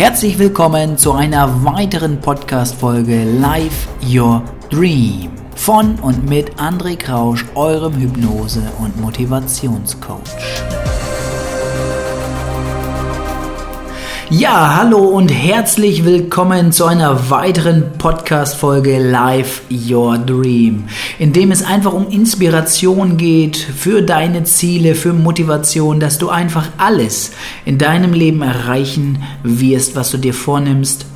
Herzlich willkommen zu einer weiteren Podcast-Folge Live Your Dream von und mit André Krausch, eurem Hypnose- und Motivationscoach. Ja, hallo und herzlich willkommen zu einer weiteren Podcast-Folge Live Your Dream, in dem es einfach um Inspiration geht für deine Ziele, für Motivation, dass du einfach alles in deinem Leben erreichen wirst, was du dir vornimmst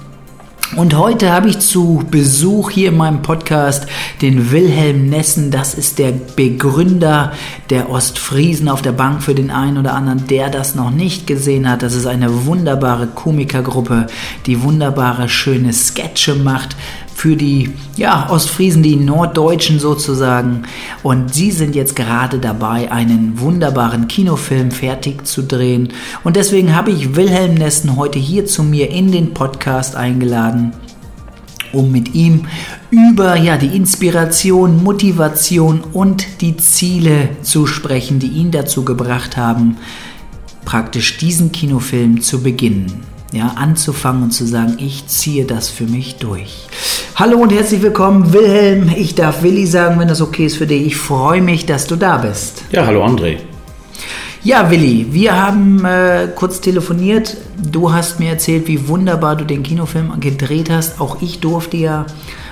und heute habe ich zu Besuch hier in meinem Podcast den Wilhelm Nessen. Das ist der Begründer der Ostfriesen auf der Bank für den einen oder anderen, der das noch nicht gesehen hat. Das ist eine wunderbare Komikergruppe, die wunderbare, schöne Sketche macht für die ja, Ostfriesen, die Norddeutschen sozusagen. Und sie sind jetzt gerade dabei, einen wunderbaren Kinofilm fertig zu drehen. Und deswegen habe ich Wilhelm Nessen heute hier zu mir in den Podcast eingeladen um mit ihm über ja, die Inspiration, Motivation und die Ziele zu sprechen, die ihn dazu gebracht haben, praktisch diesen Kinofilm zu beginnen ja, anzufangen und zu sagen, ich ziehe das für mich durch. Hallo und herzlich willkommen, Wilhelm. Ich darf Willi sagen, wenn das okay ist für dich. Ich freue mich, dass du da bist. Ja, hallo André. Ja, Willi, wir haben äh, kurz telefoniert. Du hast mir erzählt, wie wunderbar du den Kinofilm gedreht hast. Auch ich durfte ja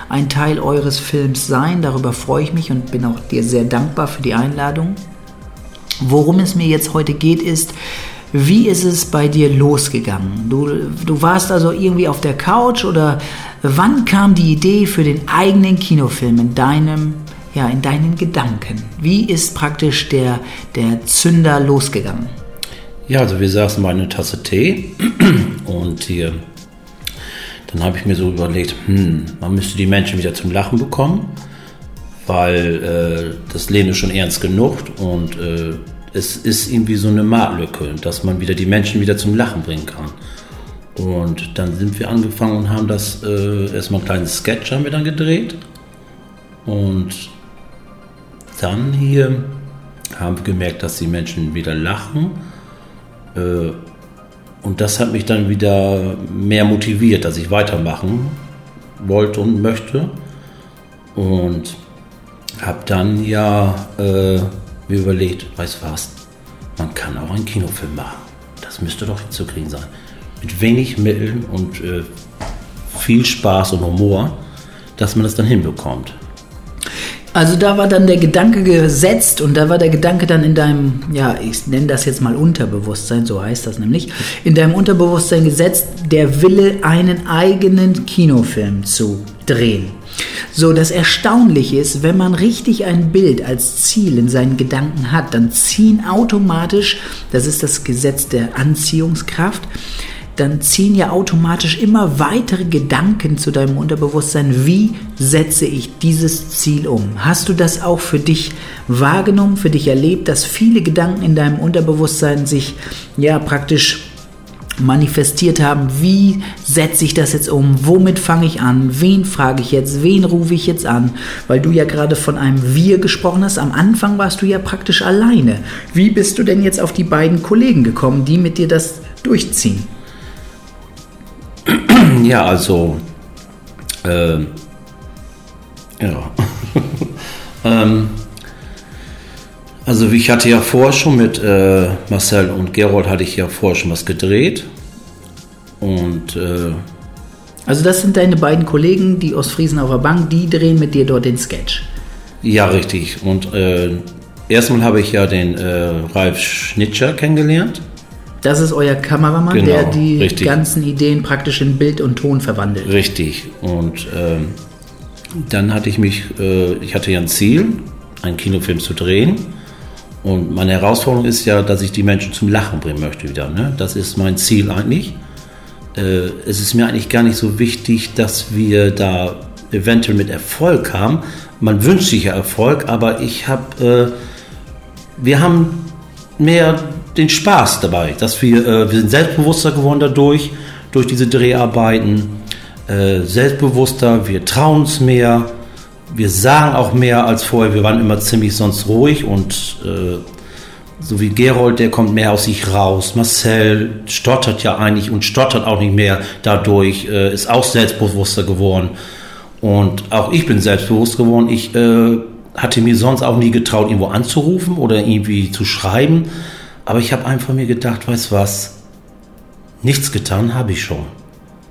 ein Teil eures Films sein. Darüber freue ich mich und bin auch dir sehr dankbar für die Einladung. Worum es mir jetzt heute geht, ist, wie ist es bei dir losgegangen? Du, du warst also irgendwie auf der Couch oder wann kam die Idee für den eigenen Kinofilm in deinem, ja, in deinen Gedanken? Wie ist praktisch der, der Zünder losgegangen? Ja, also wir saßen bei einer Tasse Tee und hier, dann habe ich mir so überlegt, hm, man müsste die Menschen wieder zum Lachen bekommen, weil äh, das Leben ist schon ernst genug und äh, es ist irgendwie so eine Marktlücke, dass man wieder die Menschen wieder zum Lachen bringen kann. Und dann sind wir angefangen und haben das äh, erstmal ein kleines Sketch haben wir dann gedreht. Und dann hier haben wir gemerkt, dass die Menschen wieder lachen. Äh, und das hat mich dann wieder mehr motiviert, dass ich weitermachen wollte und möchte. Und habe dann ja äh, mir überlegt, weißt was, man kann auch einen Kinofilm machen. Das müsste doch hinzukriegen sein. Mit wenig Mitteln und äh, viel Spaß und Humor, dass man das dann hinbekommt. Also da war dann der Gedanke gesetzt und da war der Gedanke dann in deinem, ja, ich nenne das jetzt mal Unterbewusstsein, so heißt das nämlich, in deinem Unterbewusstsein gesetzt, der Wille, einen eigenen Kinofilm zu drehen. So, das Erstaunliche ist, wenn man richtig ein Bild als Ziel in seinen Gedanken hat, dann ziehen automatisch, das ist das Gesetz der Anziehungskraft, dann ziehen ja automatisch immer weitere Gedanken zu deinem Unterbewusstsein. Wie setze ich dieses Ziel um? Hast du das auch für dich wahrgenommen, für dich erlebt, dass viele Gedanken in deinem Unterbewusstsein sich ja praktisch manifestiert haben, wie setze ich das jetzt um, womit fange ich an, wen frage ich jetzt, wen rufe ich jetzt an, weil du ja gerade von einem Wir gesprochen hast, am Anfang warst du ja praktisch alleine. Wie bist du denn jetzt auf die beiden Kollegen gekommen, die mit dir das durchziehen? Ja, also, äh, ja. ähm, also ich hatte ja vorher schon mit äh, Marcel und Gerold hatte ich ja vorher schon was gedreht. Und äh, also das sind deine beiden Kollegen, die Ostfriesen auf der Bank, die drehen mit dir dort den Sketch. Ja, richtig. Und äh, erstmal habe ich ja den äh, Ralf Schnitscher kennengelernt. Das ist euer Kameramann, genau, der die richtig. ganzen Ideen praktisch in Bild und Ton verwandelt. Richtig. Und ähm, dann hatte ich mich, äh, ich hatte ja ein Ziel, einen Kinofilm zu drehen. Und meine Herausforderung ist ja, dass ich die Menschen zum Lachen bringen möchte wieder. Ne? Das ist mein Ziel eigentlich. Äh, es ist mir eigentlich gar nicht so wichtig, dass wir da eventuell mit Erfolg haben. Man wünscht sich ja Erfolg, aber ich habe, äh, wir haben mehr den Spaß dabei, dass wir, äh, wir sind selbstbewusster geworden dadurch, durch diese Dreharbeiten, äh, selbstbewusster, wir trauen uns mehr wir sagen auch mehr als vorher. Wir waren immer ziemlich sonst ruhig und äh, so wie Gerold, der kommt mehr aus sich raus. Marcel stottert ja eigentlich und stottert auch nicht mehr dadurch, äh, ist auch selbstbewusster geworden. Und auch ich bin selbstbewusst geworden. Ich äh, hatte mir sonst auch nie getraut, irgendwo anzurufen oder irgendwie zu schreiben. Aber ich habe einfach mir gedacht, weißt was, nichts getan habe ich schon.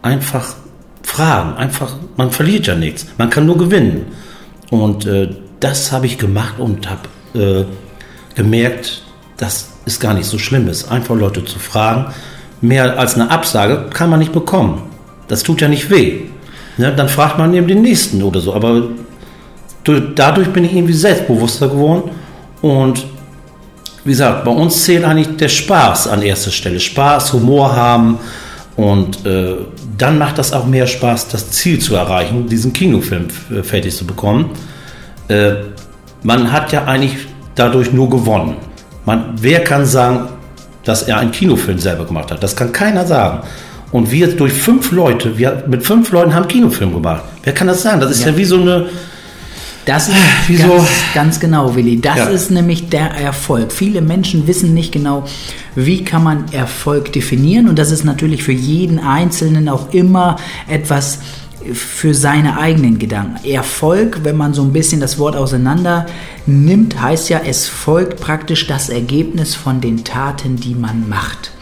Einfach fragen, einfach, man verliert ja nichts, man kann nur gewinnen. Und äh, das habe ich gemacht und habe äh, gemerkt, dass es gar nicht so schlimm ist, einfach Leute zu fragen. Mehr als eine Absage kann man nicht bekommen. Das tut ja nicht weh. Ne? Dann fragt man eben den nächsten oder so. Aber dadurch bin ich irgendwie selbstbewusster geworden und wie gesagt, bei uns zählt eigentlich der Spaß an erster Stelle. Spaß, Humor haben und äh, dann macht das auch mehr Spaß, das Ziel zu erreichen, diesen Kinofilm äh, fertig zu bekommen. Äh, man hat ja eigentlich dadurch nur gewonnen. Man, wer kann sagen, dass er einen Kinofilm selber gemacht hat? Das kann keiner sagen. Und wir durch fünf Leute, wir mit fünf Leuten haben Kinofilm gemacht. Wer kann das sagen? Das ist ja, ja wie so eine das ist Wieso? Ganz, ganz genau, Willi. Das ja. ist nämlich der Erfolg. Viele Menschen wissen nicht genau, wie kann man Erfolg definieren. Und das ist natürlich für jeden Einzelnen auch immer etwas für seine eigenen Gedanken. Erfolg, wenn man so ein bisschen das Wort auseinander nimmt, heißt ja, es folgt praktisch das Ergebnis von den Taten, die man macht.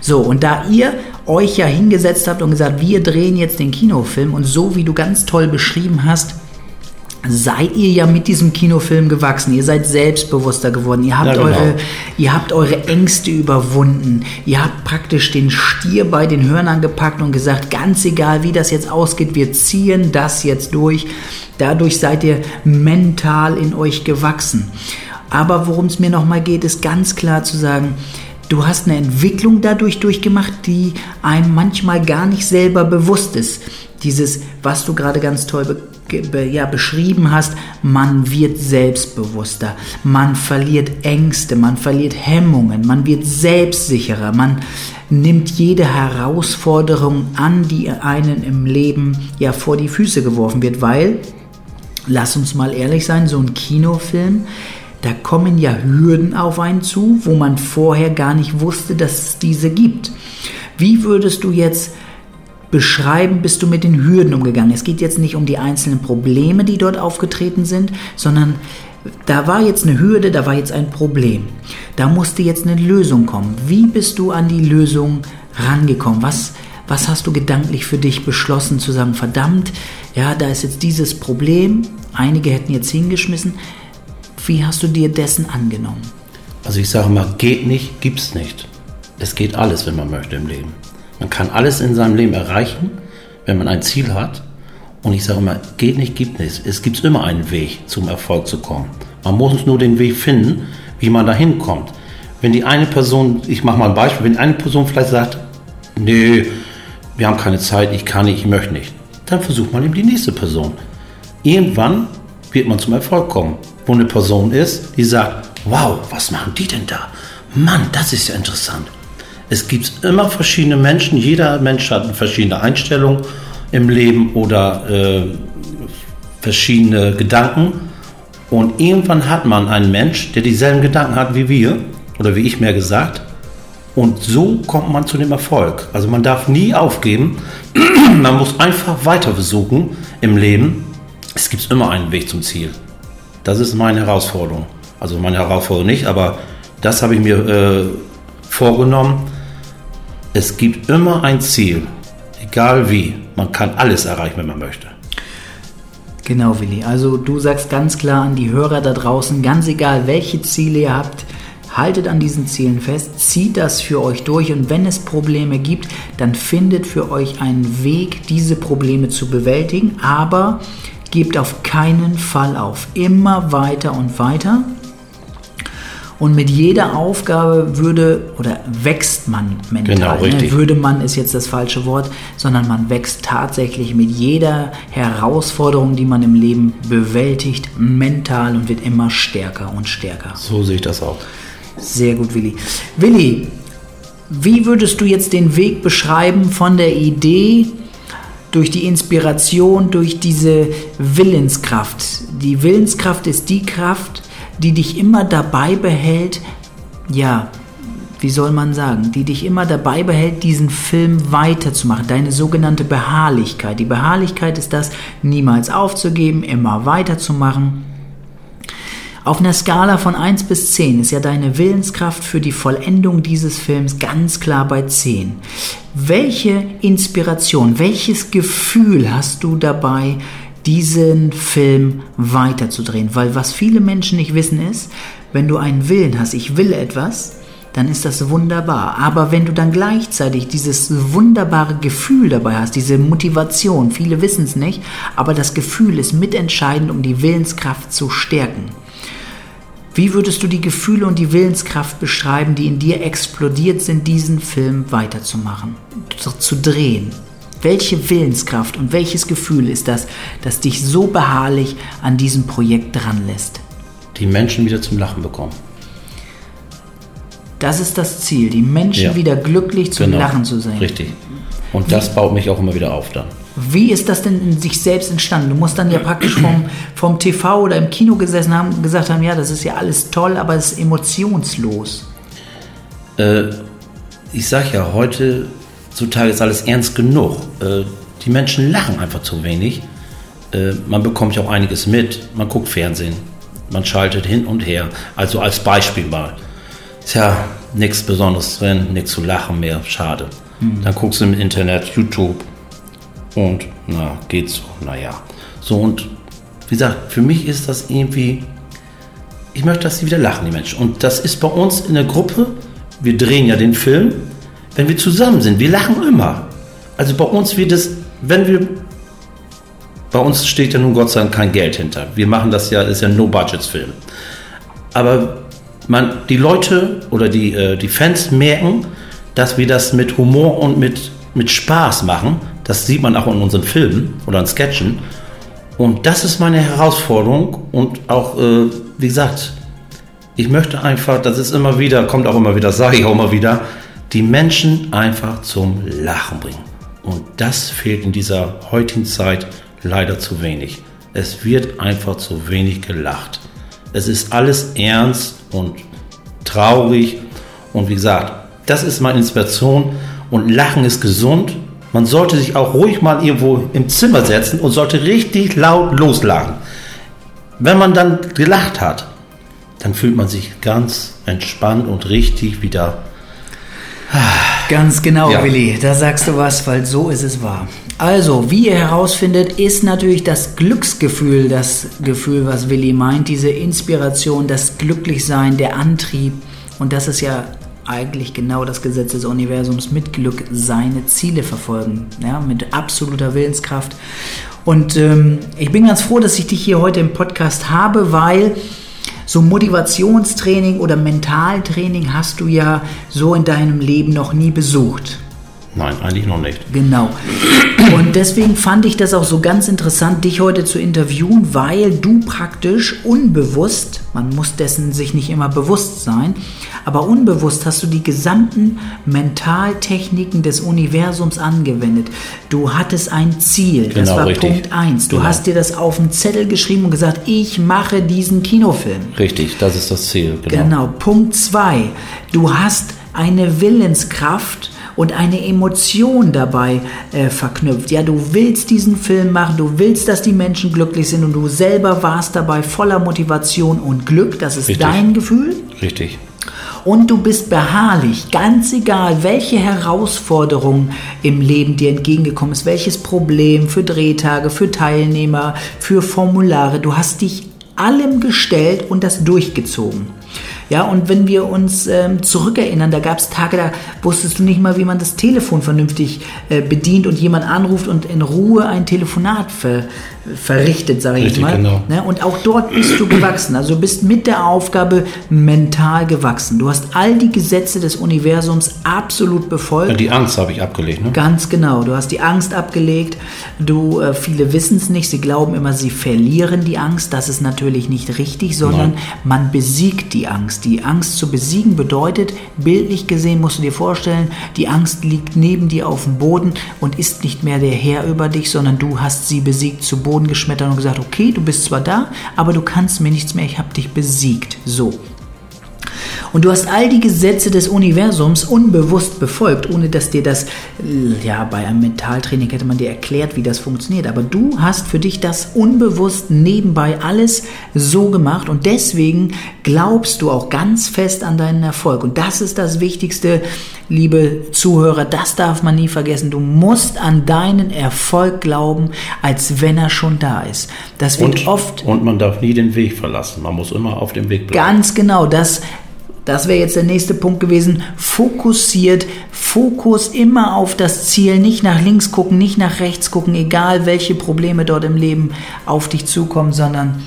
So, und da ihr euch ja hingesetzt habt und gesagt, wir drehen jetzt den Kinofilm und so wie du ganz toll beschrieben hast, seid ihr ja mit diesem Kinofilm gewachsen. Ihr seid selbstbewusster geworden. Ihr habt, ja, genau. eure, ihr habt eure Ängste überwunden. Ihr habt praktisch den Stier bei den Hörnern gepackt und gesagt, ganz egal, wie das jetzt ausgeht, wir ziehen das jetzt durch. Dadurch seid ihr mental in euch gewachsen. Aber worum es mir nochmal geht, ist ganz klar zu sagen, Du hast eine Entwicklung dadurch durchgemacht, die einem manchmal gar nicht selber bewusst ist. Dieses, was du gerade ganz toll ja, beschrieben hast, man wird selbstbewusster, man verliert Ängste, man verliert Hemmungen, man wird selbstsicherer, man nimmt jede Herausforderung an, die einen im Leben ja vor die Füße geworfen wird, weil, lass uns mal ehrlich sein, so ein Kinofilm, da kommen ja Hürden auf einen zu, wo man vorher gar nicht wusste, dass es diese gibt. Wie würdest du jetzt beschreiben, bist du mit den Hürden umgegangen? Es geht jetzt nicht um die einzelnen Probleme, die dort aufgetreten sind, sondern da war jetzt eine Hürde, da war jetzt ein Problem. Da musste jetzt eine Lösung kommen. Wie bist du an die Lösung rangekommen? Was, was hast du gedanklich für dich beschlossen zu sagen, verdammt, ja, da ist jetzt dieses Problem, einige hätten jetzt hingeschmissen, wie hast du dir dessen angenommen? Also ich sage mal, geht nicht, gibt's nicht. Es geht alles, wenn man möchte im Leben. Man kann alles in seinem Leben erreichen, wenn man ein Ziel hat. Und ich sage immer, geht nicht, gibt nicht. Es gibt immer einen Weg, zum Erfolg zu kommen. Man muss nur den Weg finden, wie man da hinkommt. Wenn die eine Person, ich mache mal ein Beispiel, wenn eine Person vielleicht sagt, nee, wir haben keine Zeit, ich kann nicht, ich möchte nicht, dann versucht man eben die nächste Person. Irgendwann wird man zum Erfolg kommen wo eine Person ist, die sagt, wow, was machen die denn da? Mann, das ist ja interessant. Es gibt immer verschiedene Menschen, jeder Mensch hat eine verschiedene Einstellung im Leben oder äh, verschiedene Gedanken. Und irgendwann hat man einen Mensch, der dieselben Gedanken hat wie wir, oder wie ich mehr gesagt. Und so kommt man zu dem Erfolg. Also man darf nie aufgeben. man muss einfach weiter versuchen im Leben. Es gibt immer einen Weg zum Ziel. Das ist meine Herausforderung. Also meine Herausforderung nicht, aber das habe ich mir äh, vorgenommen. Es gibt immer ein Ziel, egal wie. Man kann alles erreichen, wenn man möchte. Genau, Willi. Also du sagst ganz klar an die Hörer da draußen, ganz egal welche Ziele ihr habt, haltet an diesen Zielen fest, zieht das für euch durch und wenn es Probleme gibt, dann findet für euch einen Weg, diese Probleme zu bewältigen. Aber Gebt auf keinen Fall auf. Immer weiter und weiter. Und mit jeder Aufgabe würde oder wächst man mental. Genau, ne? richtig. Ne? Würde man ist jetzt das falsche Wort, sondern man wächst tatsächlich mit jeder Herausforderung, die man im Leben bewältigt, mental und wird immer stärker und stärker. So sehe ich das auch. Sehr gut, Willi. Willi, wie würdest du jetzt den Weg beschreiben von der Idee durch die Inspiration, durch diese Willenskraft. Die Willenskraft ist die Kraft, die dich immer dabei behält, ja, wie soll man sagen, die dich immer dabei behält, diesen Film weiterzumachen. Deine sogenannte Beharrlichkeit. Die Beharrlichkeit ist das, niemals aufzugeben, immer weiterzumachen. Auf einer Skala von 1 bis 10 ist ja deine Willenskraft für die Vollendung dieses Films ganz klar bei 10. Welche Inspiration, welches Gefühl hast du dabei, diesen Film weiterzudrehen? Weil was viele Menschen nicht wissen ist, wenn du einen Willen hast, ich will etwas, dann ist das wunderbar. Aber wenn du dann gleichzeitig dieses wunderbare Gefühl dabei hast, diese Motivation, viele wissen es nicht, aber das Gefühl ist mitentscheidend, um die Willenskraft zu stärken. Wie würdest du die Gefühle und die Willenskraft beschreiben, die in dir explodiert sind, diesen Film weiterzumachen, zu, zu drehen? Welche Willenskraft und welches Gefühl ist das, das dich so beharrlich an diesem Projekt dran lässt? Die Menschen wieder zum Lachen bekommen. Das ist das Ziel, die Menschen ja. wieder glücklich zum genau. Lachen zu sein. Richtig. Und das baut mich auch immer wieder auf dann. Wie ist das denn in sich selbst entstanden? Du musst dann ja praktisch vom, vom TV oder im Kino gesessen haben und gesagt haben, ja, das ist ja alles toll, aber es ist emotionslos. Äh, ich sag ja, heute zutage ist alles ernst genug. Äh, die Menschen lachen einfach zu wenig. Äh, man bekommt ja auch einiges mit. Man guckt Fernsehen. Man schaltet hin und her. Also als Beispiel mal. Tja, nichts Besonderes drin, nichts zu lachen mehr. Schade. Mhm. Dann guckst du im Internet, YouTube, und na, geht so, naja. So und wie gesagt, für mich ist das irgendwie, ich möchte, dass sie wieder lachen, die Menschen. Und das ist bei uns in der Gruppe, wir drehen ja den Film, wenn wir zusammen sind, wir lachen immer. Also bei uns wird es, wenn wir, bei uns steht ja nun Gott sei Dank kein Geld hinter. Wir machen das ja, ist ja ein No-Budgets-Film. Aber man, die Leute oder die, äh, die Fans merken, dass wir das mit Humor und mit, mit Spaß machen das sieht man auch in unseren Filmen oder in Sketchen. Und das ist meine Herausforderung und auch, äh, wie gesagt, ich möchte einfach, das ist immer wieder, kommt auch immer wieder, sage ich auch immer wieder, die Menschen einfach zum Lachen bringen. Und das fehlt in dieser heutigen Zeit leider zu wenig. Es wird einfach zu wenig gelacht. Es ist alles ernst und traurig. Und wie gesagt, das ist meine Inspiration. Und Lachen ist gesund. Man sollte sich auch ruhig mal irgendwo im Zimmer setzen und sollte richtig laut loslachen. Wenn man dann gelacht hat, dann fühlt man sich ganz entspannt und richtig wieder. Ganz genau, ja. Willi, da sagst du was, weil so ist es wahr. Also, wie ihr herausfindet, ist natürlich das Glücksgefühl, das Gefühl, was Willi meint, diese Inspiration, das Glücklichsein, der Antrieb. Und das ist ja eigentlich genau das Gesetz des Universums mit Glück seine Ziele verfolgen, ja, mit absoluter Willenskraft. Und ähm, ich bin ganz froh, dass ich dich hier heute im Podcast habe, weil so Motivationstraining oder Mentaltraining hast du ja so in deinem Leben noch nie besucht. Nein, eigentlich noch nicht. Genau. Und deswegen fand ich das auch so ganz interessant, dich heute zu interviewen, weil du praktisch unbewusst, man muss dessen sich nicht immer bewusst sein, aber unbewusst hast du die gesamten Mentaltechniken des Universums angewendet. Du hattest ein Ziel, genau, das war richtig. Punkt 1. Du genau. hast dir das auf den Zettel geschrieben und gesagt, ich mache diesen Kinofilm. Richtig, das ist das Ziel. Genau, genau. Punkt 2. Du hast eine Willenskraft, und eine Emotion dabei äh, verknüpft. Ja, du willst diesen Film machen, du willst, dass die Menschen glücklich sind und du selber warst dabei voller Motivation und Glück. Das ist Richtig. dein Gefühl. Richtig. Und du bist beharrlich, ganz egal, welche Herausforderung im Leben dir entgegengekommen ist, welches Problem für Drehtage, für Teilnehmer, für Formulare. Du hast dich allem gestellt und das durchgezogen. Ja, und wenn wir uns ähm, zurückerinnern, da gab es Tage, da wusstest du nicht mal, wie man das Telefon vernünftig äh, bedient und jemand anruft und in Ruhe ein Telefonat ver, verrichtet, sage ich Richtig, mal. Genau. Ne? Und auch dort bist du gewachsen. Also du bist mit der Aufgabe mental gewachsen. Du hast all die Gesetze des Universums absolut befolgt. Ja, die Angst habe ich abgelegt. Ne? Ganz genau. Du hast die Angst abgelegt. Du, äh, viele wissen es nicht. Sie glauben immer, sie verlieren die Angst. Das ist natürlich nicht richtig, sondern Nein. man besiegt die Angst. Angst. Die Angst zu besiegen bedeutet, bildlich gesehen musst du dir vorstellen, die Angst liegt neben dir auf dem Boden und ist nicht mehr der Herr über dich, sondern du hast sie besiegt, zu Boden geschmettert und gesagt, okay, du bist zwar da, aber du kannst mir nichts mehr, ich habe dich besiegt. So. Und du hast all die Gesetze des Universums unbewusst befolgt, ohne dass dir das, ja, bei einem Mentaltraining hätte man dir erklärt, wie das funktioniert. Aber du hast für dich das unbewusst nebenbei alles so gemacht und deswegen glaubst du auch ganz fest an deinen Erfolg. Und das ist das Wichtigste, liebe Zuhörer, das darf man nie vergessen. Du musst an deinen Erfolg glauben, als wenn er schon da ist. Das wird und, oft. Und man darf nie den Weg verlassen. Man muss immer auf dem Weg bleiben. Ganz genau, das. Das wäre jetzt der nächste Punkt gewesen. Fokussiert, Fokus immer auf das Ziel, nicht nach links gucken, nicht nach rechts gucken, egal welche Probleme dort im Leben auf dich zukommen, sondern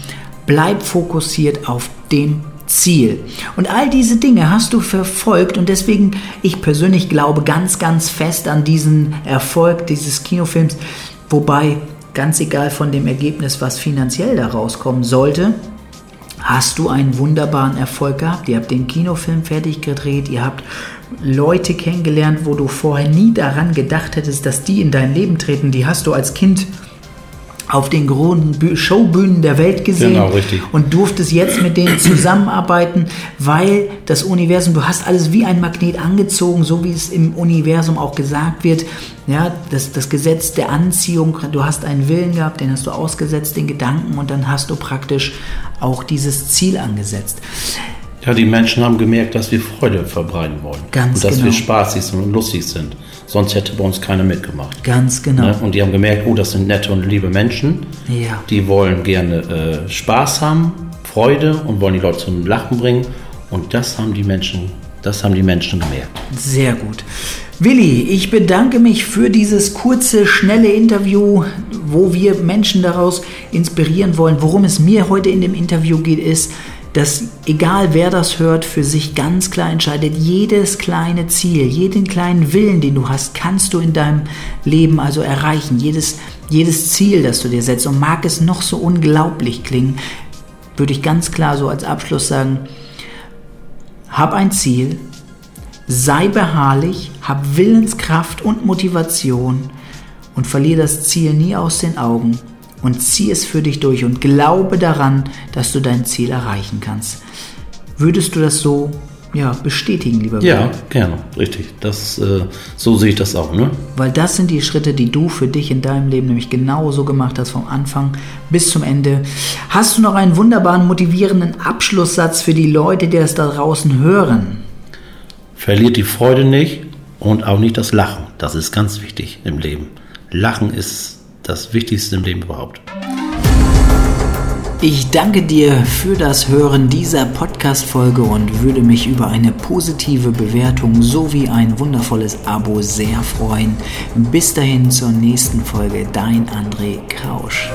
bleib fokussiert auf den Ziel. Und all diese Dinge hast du verfolgt und deswegen, ich persönlich glaube ganz, ganz fest an diesen Erfolg dieses Kinofilms, wobei ganz egal von dem Ergebnis, was finanziell da rauskommen sollte, hast du einen wunderbaren Erfolg gehabt. Ihr habt den Kinofilm fertig gedreht, ihr habt Leute kennengelernt, wo du vorher nie daran gedacht hättest, dass die in dein Leben treten. Die hast du als Kind auf den großen Showbühnen der Welt gesehen Genau, richtig. und durftest jetzt mit denen zusammenarbeiten, weil das Universum, du hast alles wie ein Magnet angezogen, so wie es im Universum auch gesagt wird. Ja, das, das Gesetz der Anziehung, du hast einen Willen gehabt, den hast du ausgesetzt, den Gedanken und dann hast du praktisch auch dieses Ziel angesetzt. Ja, die Menschen haben gemerkt, dass wir Freude verbreiten wollen. Ganz und dass genau. wir spaßig sind und lustig sind. Sonst hätte bei uns keiner mitgemacht. Ganz genau. Ne? Und die haben gemerkt, oh, das sind nette und liebe Menschen. Ja. Die wollen gerne äh, Spaß haben, Freude und wollen die Leute zum Lachen bringen. Und das haben die Menschen, das haben die Menschen gemerkt. Sehr gut. Willi, ich bedanke mich für dieses kurze, schnelle Interview, wo wir Menschen daraus inspirieren wollen. Worum es mir heute in dem Interview geht, ist, dass egal wer das hört, für sich ganz klar entscheidet, jedes kleine Ziel, jeden kleinen Willen, den du hast, kannst du in deinem Leben also erreichen. Jedes, jedes Ziel, das du dir setzt. Und mag es noch so unglaublich klingen, würde ich ganz klar so als Abschluss sagen, hab ein Ziel, sei beharrlich, hab Willenskraft und Motivation und verliere das Ziel nie aus den Augen und zieh es für dich durch und glaube daran, dass du dein Ziel erreichen kannst. Würdest du das so ja, bestätigen, lieber Ja, Willi? gerne, richtig. Das, äh, so sehe ich das auch, ne? Weil das sind die Schritte, die du für dich in deinem Leben nämlich genauso gemacht hast, vom Anfang bis zum Ende. Hast du noch einen wunderbaren, motivierenden Abschlusssatz für die Leute, die das da draußen hören? Verliert die Freude nicht und auch nicht das Lachen. Das ist ganz wichtig im Leben. Lachen ist das Wichtigste im Leben überhaupt. Ich danke dir für das Hören dieser Podcast-Folge und würde mich über eine positive Bewertung sowie ein wundervolles Abo sehr freuen. Bis dahin zur nächsten Folge, dein André Krausch.